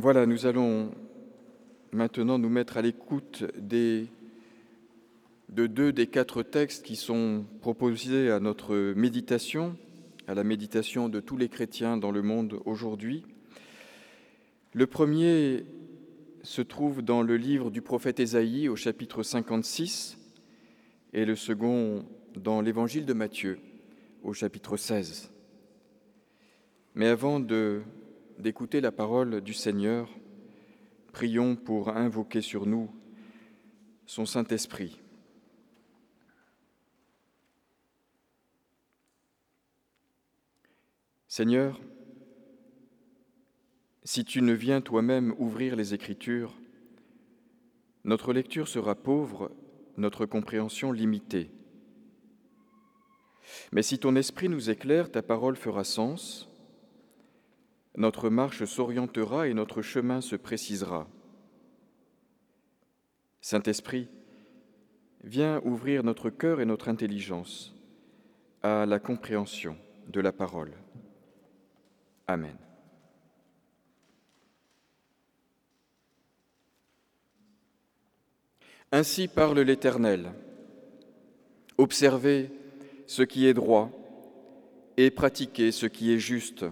Voilà, nous allons maintenant nous mettre à l'écoute de deux des quatre textes qui sont proposés à notre méditation, à la méditation de tous les chrétiens dans le monde aujourd'hui. Le premier se trouve dans le livre du prophète Ésaïe au chapitre 56 et le second dans l'évangile de Matthieu au chapitre 16. Mais avant de d'écouter la parole du Seigneur, prions pour invoquer sur nous son Saint-Esprit. Seigneur, si tu ne viens toi-même ouvrir les Écritures, notre lecture sera pauvre, notre compréhension limitée. Mais si ton esprit nous éclaire, ta parole fera sens, notre marche s'orientera et notre chemin se précisera. Saint-Esprit, viens ouvrir notre cœur et notre intelligence à la compréhension de la parole. Amen. Ainsi parle l'Éternel. Observez ce qui est droit et pratiquez ce qui est juste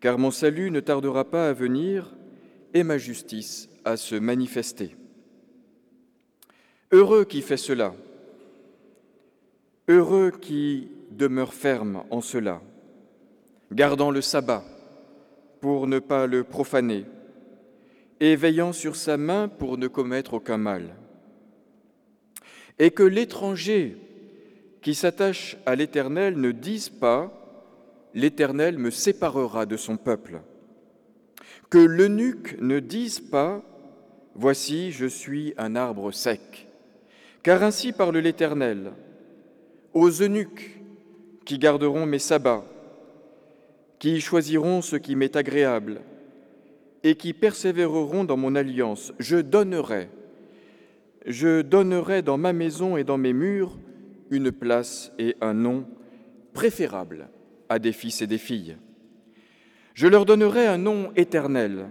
car mon salut ne tardera pas à venir et ma justice à se manifester. Heureux qui fait cela, heureux qui demeure ferme en cela, gardant le sabbat pour ne pas le profaner, et veillant sur sa main pour ne commettre aucun mal. Et que l'étranger qui s'attache à l'Éternel ne dise pas l'Éternel me séparera de son peuple. Que l'eunuque ne dise pas, Voici, je suis un arbre sec. Car ainsi parle l'Éternel, aux eunuques qui garderont mes sabbats, qui choisiront ce qui m'est agréable, et qui persévéreront dans mon alliance, je donnerai, je donnerai dans ma maison et dans mes murs une place et un nom préférables à des fils et des filles. Je leur donnerai un nom éternel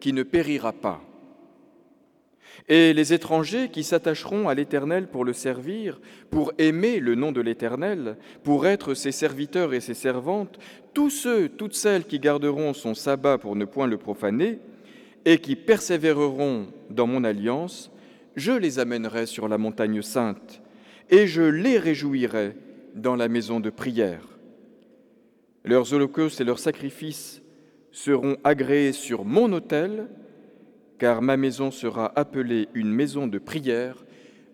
qui ne périra pas. Et les étrangers qui s'attacheront à l'Éternel pour le servir, pour aimer le nom de l'Éternel, pour être ses serviteurs et ses servantes, tous ceux, toutes celles qui garderont son sabbat pour ne point le profaner, et qui persévéreront dans mon alliance, je les amènerai sur la montagne sainte, et je les réjouirai dans la maison de prière. Leurs holocaustes et leurs sacrifices seront agréés sur mon autel, car ma maison sera appelée une maison de prière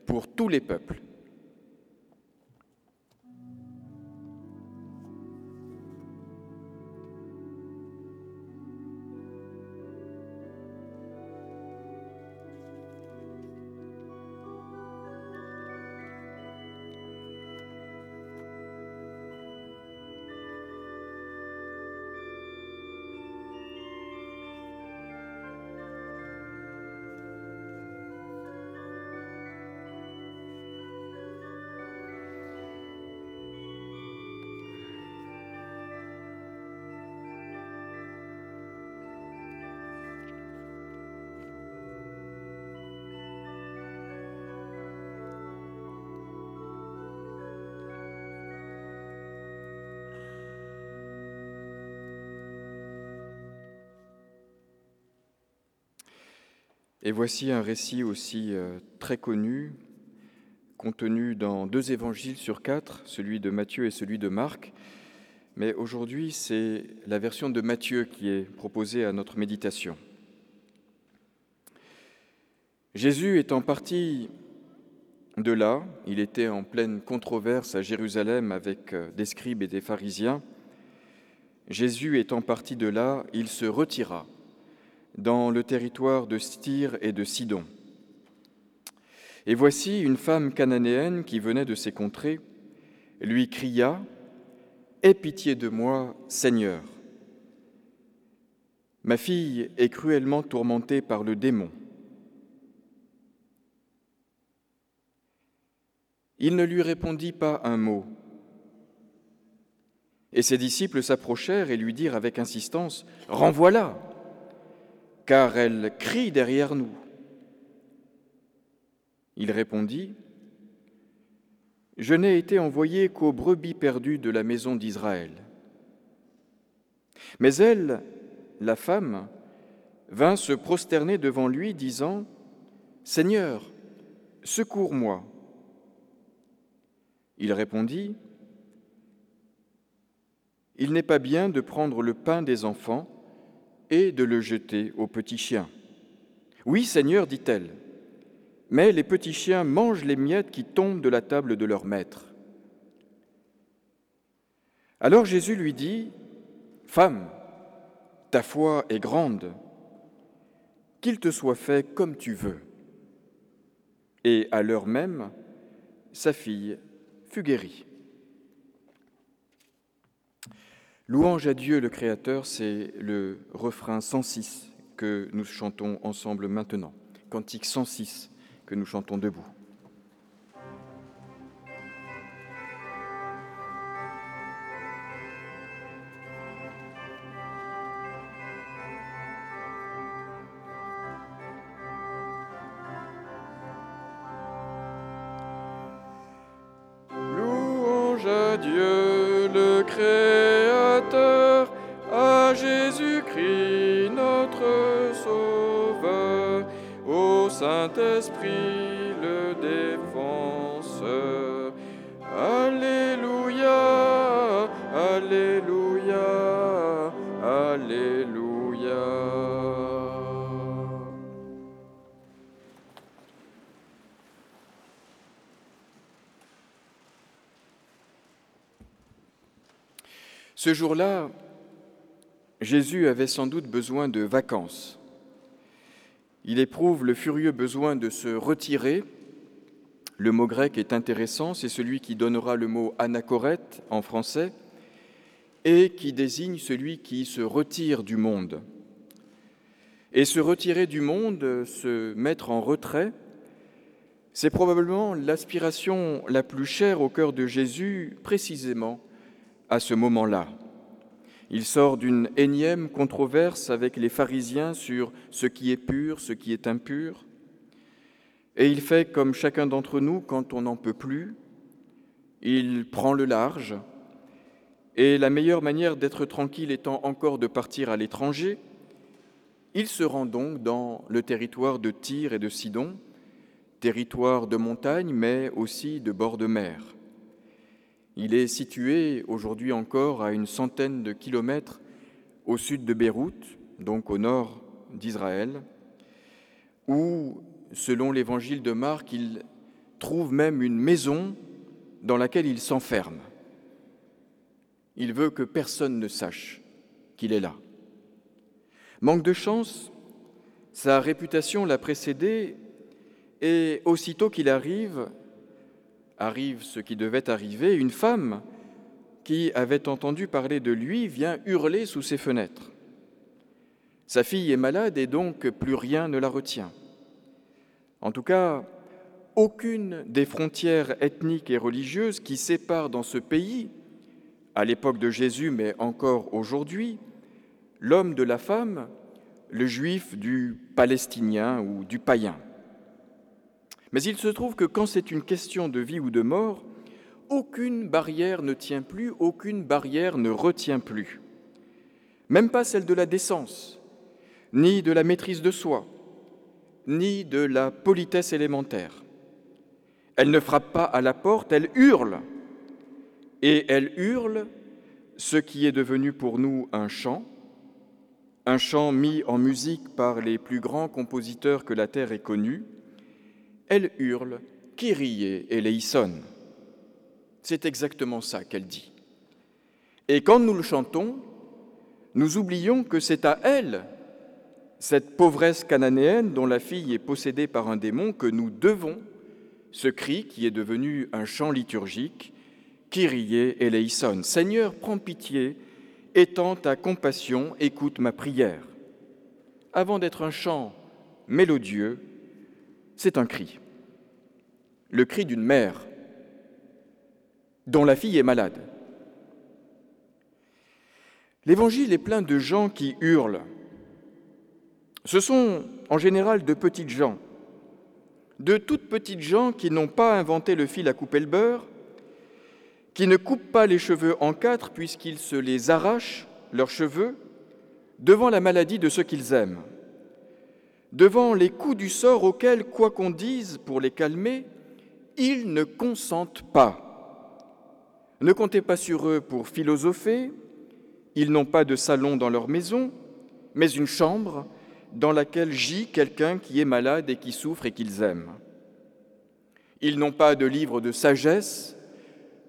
pour tous les peuples. Et voici un récit aussi euh, très connu, contenu dans deux évangiles sur quatre, celui de Matthieu et celui de Marc. Mais aujourd'hui, c'est la version de Matthieu qui est proposée à notre méditation. Jésus étant parti de là, il était en pleine controverse à Jérusalem avec euh, des scribes et des pharisiens. Jésus étant parti de là, il se retira dans le territoire de Styr et de Sidon. Et voici une femme cananéenne qui venait de ces contrées lui cria Aie pitié de moi, Seigneur. Ma fille est cruellement tourmentée par le démon. Il ne lui répondit pas un mot. Et ses disciples s'approchèrent et lui dirent avec insistance Renvoie-la car elle crie derrière nous. Il répondit, Je n'ai été envoyé qu'aux brebis perdues de la maison d'Israël. Mais elle, la femme, vint se prosterner devant lui, disant, Seigneur, secours-moi. Il répondit, Il n'est pas bien de prendre le pain des enfants et de le jeter aux petits chiens. Oui, Seigneur, dit-elle, mais les petits chiens mangent les miettes qui tombent de la table de leur maître. Alors Jésus lui dit, Femme, ta foi est grande, qu'il te soit fait comme tu veux. Et à l'heure même, sa fille fut guérie. Louange à Dieu le Créateur, c'est le refrain 106 que nous chantons ensemble maintenant. Cantique 106 que nous chantons debout. Saint-Esprit le défenseur. Alléluia, Alléluia, Alléluia. Ce jour-là, Jésus avait sans doute besoin de vacances. Il éprouve le furieux besoin de se retirer. Le mot grec est intéressant, c'est celui qui donnera le mot anachorète en français et qui désigne celui qui se retire du monde. Et se retirer du monde, se mettre en retrait, c'est probablement l'aspiration la plus chère au cœur de Jésus précisément à ce moment-là. Il sort d'une énième controverse avec les pharisiens sur ce qui est pur, ce qui est impur, et il fait comme chacun d'entre nous quand on n'en peut plus, il prend le large, et la meilleure manière d'être tranquille étant encore de partir à l'étranger, il se rend donc dans le territoire de Tyr et de Sidon, territoire de montagne mais aussi de bord de mer. Il est situé aujourd'hui encore à une centaine de kilomètres au sud de Beyrouth, donc au nord d'Israël, où, selon l'évangile de Marc, il trouve même une maison dans laquelle il s'enferme. Il veut que personne ne sache qu'il est là. Manque de chance, sa réputation l'a précédé et aussitôt qu'il arrive, arrive ce qui devait arriver, une femme qui avait entendu parler de lui vient hurler sous ses fenêtres. Sa fille est malade et donc plus rien ne la retient. En tout cas, aucune des frontières ethniques et religieuses qui séparent dans ce pays, à l'époque de Jésus mais encore aujourd'hui, l'homme de la femme, le juif du palestinien ou du païen. Mais il se trouve que quand c'est une question de vie ou de mort, aucune barrière ne tient plus, aucune barrière ne retient plus. Même pas celle de la décence, ni de la maîtrise de soi, ni de la politesse élémentaire. Elle ne frappe pas à la porte, elle hurle. Et elle hurle ce qui est devenu pour nous un chant, un chant mis en musique par les plus grands compositeurs que la terre ait connus, elle hurle Kyrie eleison. C'est exactement ça qu'elle dit. Et quand nous le chantons, nous oublions que c'est à elle, cette pauvresse cananéenne dont la fille est possédée par un démon, que nous devons ce cri qui est devenu un chant liturgique, Kyrie eleison. Seigneur, prends pitié, étends ta compassion, écoute ma prière. Avant d'être un chant mélodieux, c'est un cri. Le cri d'une mère dont la fille est malade. L'évangile est plein de gens qui hurlent. Ce sont en général de petites gens, de toutes petites gens qui n'ont pas inventé le fil à couper le beurre, qui ne coupent pas les cheveux en quatre puisqu'ils se les arrachent, leurs cheveux, devant la maladie de ceux qu'ils aiment, devant les coups du sort auxquels, quoi qu'on dise pour les calmer, ils ne consentent pas. Ne comptez pas sur eux pour philosopher, ils n'ont pas de salon dans leur maison, mais une chambre dans laquelle gît quelqu'un qui est malade et qui souffre et qu'ils aiment. Ils n'ont pas de livre de sagesse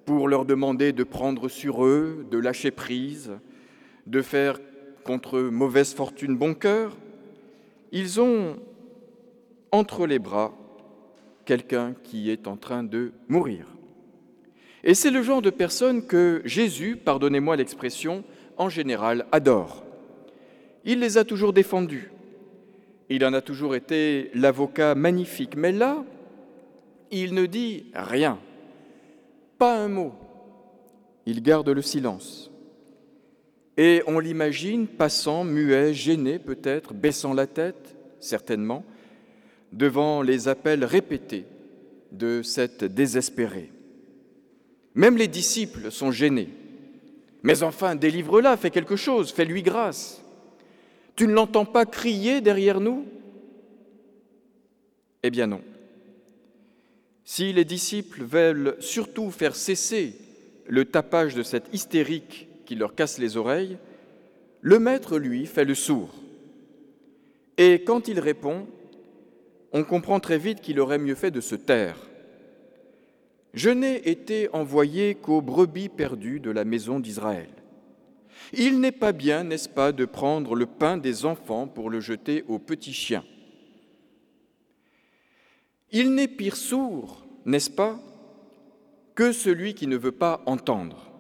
pour leur demander de prendre sur eux, de lâcher prise, de faire contre mauvaise fortune bon cœur. Ils ont entre les bras quelqu'un qui est en train de mourir. Et c'est le genre de personne que Jésus, pardonnez-moi l'expression, en général adore. Il les a toujours défendus. Il en a toujours été l'avocat magnifique. Mais là, il ne dit rien, pas un mot. Il garde le silence. Et on l'imagine passant, muet, gêné peut-être, baissant la tête, certainement, devant les appels répétés de cette désespérée. Même les disciples sont gênés. Mais enfin, délivre-la, fais quelque chose, fais-lui grâce. Tu ne l'entends pas crier derrière nous? Eh bien non. Si les disciples veulent surtout faire cesser le tapage de cette hystérique qui leur casse les oreilles, le maître, lui, fait le sourd. Et quand il répond, on comprend très vite qu'il aurait mieux fait de se taire. Je n'ai été envoyé qu'aux brebis perdues de la maison d'Israël. Il n'est pas bien, n'est-ce pas, de prendre le pain des enfants pour le jeter aux petits chiens. Il n'est pire sourd, n'est-ce pas, que celui qui ne veut pas entendre.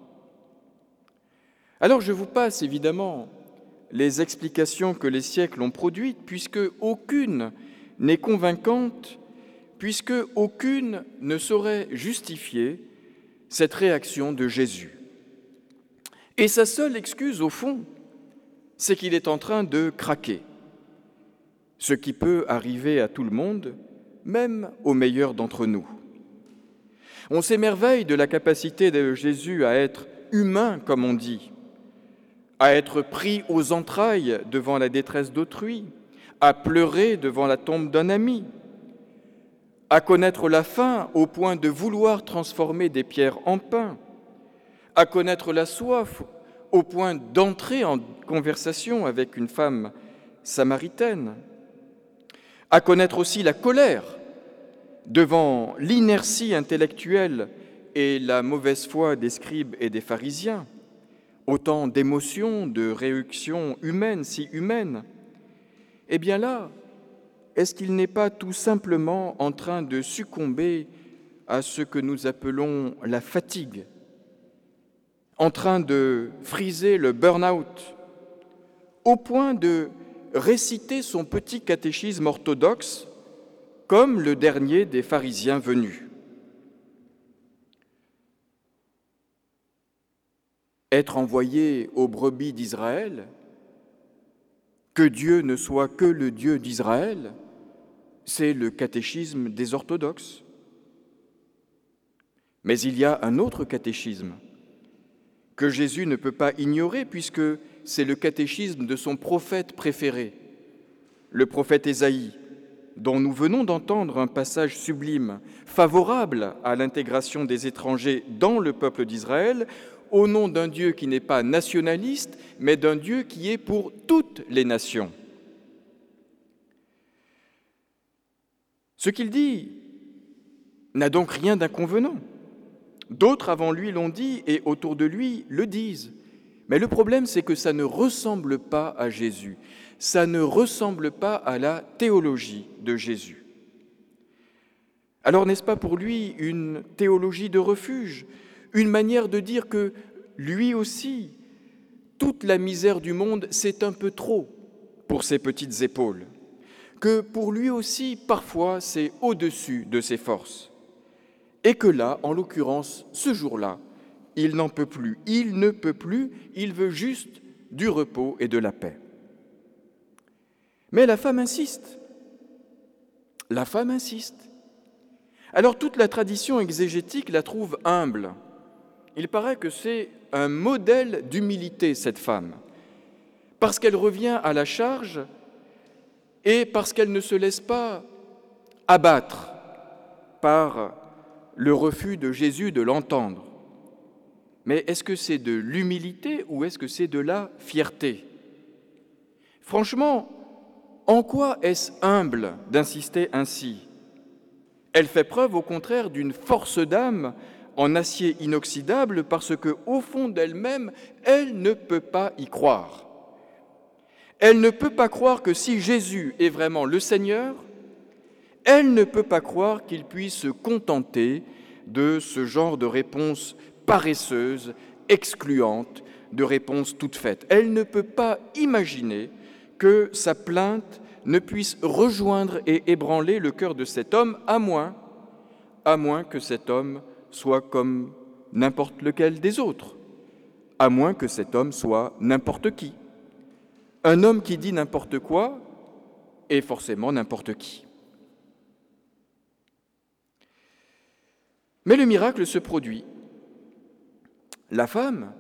Alors je vous passe évidemment les explications que les siècles ont produites, puisque aucune n'est convaincante puisque aucune ne saurait justifier cette réaction de Jésus. Et sa seule excuse, au fond, c'est qu'il est en train de craquer, ce qui peut arriver à tout le monde, même aux meilleurs d'entre nous. On s'émerveille de la capacité de Jésus à être humain, comme on dit, à être pris aux entrailles devant la détresse d'autrui, à pleurer devant la tombe d'un ami, à connaître la faim au point de vouloir transformer des pierres en pain, à connaître la soif au point d'entrer en conversation avec une femme samaritaine, à connaître aussi la colère devant l'inertie intellectuelle et la mauvaise foi des scribes et des pharisiens, autant d'émotions, de réactions humaines, si humaines, eh bien là, est-ce qu'il n'est pas tout simplement en train de succomber à ce que nous appelons la fatigue, en train de friser le burn-out, au point de réciter son petit catéchisme orthodoxe comme le dernier des pharisiens venus? Être envoyé aux brebis d'Israël, que Dieu ne soit que le Dieu d'Israël, c'est le catéchisme des orthodoxes. Mais il y a un autre catéchisme que Jésus ne peut pas ignorer puisque c'est le catéchisme de son prophète préféré, le prophète Ésaïe, dont nous venons d'entendre un passage sublime, favorable à l'intégration des étrangers dans le peuple d'Israël, au nom d'un Dieu qui n'est pas nationaliste, mais d'un Dieu qui est pour toutes les nations. Ce qu'il dit n'a donc rien d'inconvenant. D'autres avant lui l'ont dit et autour de lui le disent. Mais le problème, c'est que ça ne ressemble pas à Jésus. Ça ne ressemble pas à la théologie de Jésus. Alors n'est-ce pas pour lui une théologie de refuge? Une manière de dire que lui aussi, toute la misère du monde, c'est un peu trop pour ses petites épaules, que pour lui aussi, parfois, c'est au-dessus de ses forces, et que là, en l'occurrence, ce jour-là, il n'en peut plus, il ne peut plus, il veut juste du repos et de la paix. Mais la femme insiste. La femme insiste. Alors toute la tradition exégétique la trouve humble. Il paraît que c'est un modèle d'humilité, cette femme, parce qu'elle revient à la charge et parce qu'elle ne se laisse pas abattre par le refus de Jésus de l'entendre. Mais est-ce que c'est de l'humilité ou est-ce que c'est de la fierté? Franchement, en quoi est-ce humble d'insister ainsi? Elle fait preuve au contraire d'une force d'âme en acier inoxydable parce que au fond d'elle-même, elle ne peut pas y croire. Elle ne peut pas croire que si Jésus est vraiment le Seigneur, elle ne peut pas croire qu'il puisse se contenter de ce genre de réponse paresseuse, excluante, de réponse toute faite. Elle ne peut pas imaginer que sa plainte ne puisse rejoindre et ébranler le cœur de cet homme, à moins, à moins que cet homme soit comme n'importe lequel des autres, à moins que cet homme soit n'importe qui. Un homme qui dit n'importe quoi est forcément n'importe qui. Mais le miracle se produit. La femme,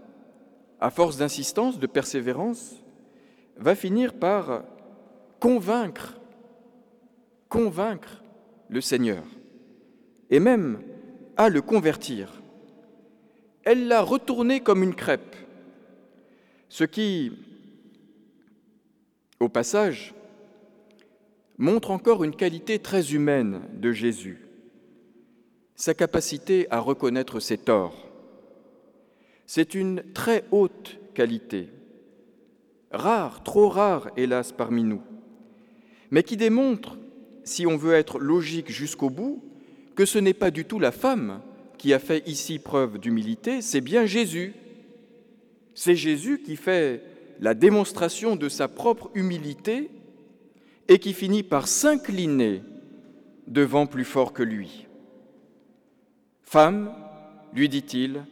à force d'insistance, de persévérance, va finir par convaincre, convaincre le Seigneur, et même à le convertir. Elle l'a retourné comme une crêpe, ce qui, au passage, montre encore une qualité très humaine de Jésus sa capacité à reconnaître ses torts. C'est une très haute qualité, rare, trop rare, hélas, parmi nous, mais qui démontre, si on veut être logique jusqu'au bout, que ce n'est pas du tout la femme qui a fait ici preuve d'humilité, c'est bien Jésus. C'est Jésus qui fait la démonstration de sa propre humilité et qui finit par s'incliner devant plus fort que lui. Femme, lui dit-il,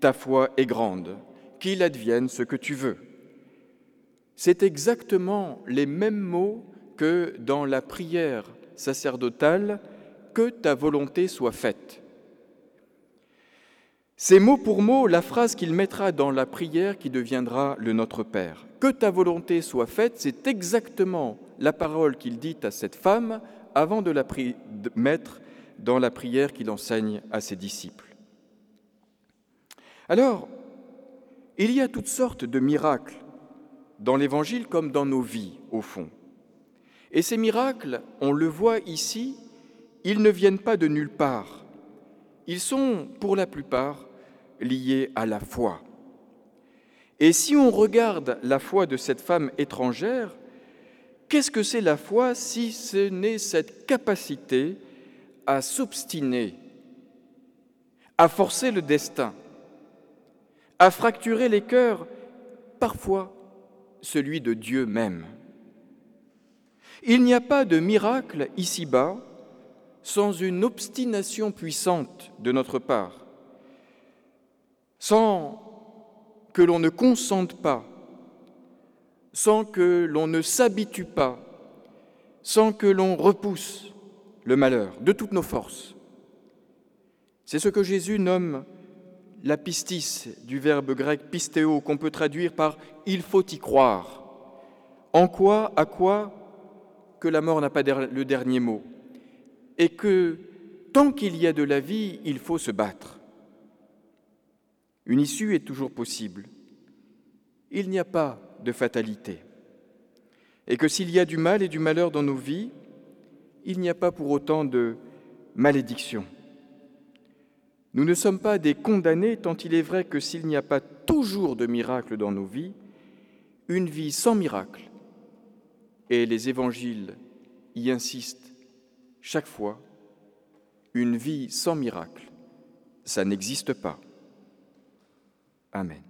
ta foi est grande, qu'il advienne ce que tu veux. C'est exactement les mêmes mots que dans la prière sacerdotale, que ta volonté soit faite. C'est mot pour mot la phrase qu'il mettra dans la prière qui deviendra le Notre Père. Que ta volonté soit faite, c'est exactement la parole qu'il dit à cette femme avant de la mettre dans la prière qu'il enseigne à ses disciples. Alors, il y a toutes sortes de miracles dans l'Évangile comme dans nos vies, au fond. Et ces miracles, on le voit ici, ils ne viennent pas de nulle part. Ils sont, pour la plupart, liés à la foi. Et si on regarde la foi de cette femme étrangère, qu'est-ce que c'est la foi si ce n'est cette capacité à s'obstiner, à forcer le destin, à fracturer les cœurs, parfois celui de Dieu même? Il n'y a pas de miracle ici-bas sans une obstination puissante de notre part, sans que l'on ne consente pas, sans que l'on ne s'habitue pas, sans que l'on repousse, le malheur de toutes nos forces. C'est ce que Jésus nomme la pistis du verbe grec pistéo qu'on peut traduire par il faut y croire. En quoi, à quoi que la mort n'a pas le dernier mot et que tant qu'il y a de la vie, il faut se battre. Une issue est toujours possible. Il n'y a pas de fatalité. Et que s'il y a du mal et du malheur dans nos vies, il n'y a pas pour autant de malédiction. Nous ne sommes pas des condamnés tant il est vrai que s'il n'y a pas toujours de miracle dans nos vies, une vie sans miracle, et les évangiles y insistent chaque fois, une vie sans miracle, ça n'existe pas. Amen.